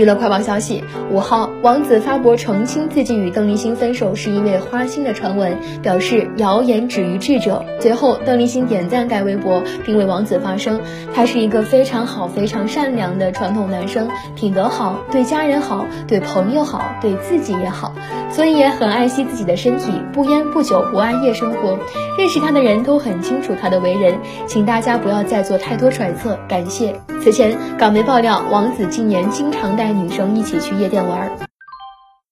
娱乐快报消息：五号，王子发博澄清自己与邓丽欣分手是因为花心的传闻，表示谣言止于智者。随后，邓丽欣点赞该微博，并为王子发声：“他是一个非常好、非常善良的传统男生，品德好，对家人好，对朋友好，对自己也好，所以也很爱惜自己的身体，不烟不酒，不爱夜生活。认识他的人都很清楚他的为人，请大家不要再做太多揣测。感谢。”此前，港媒爆料，王子近年经常带女生一起去夜店玩。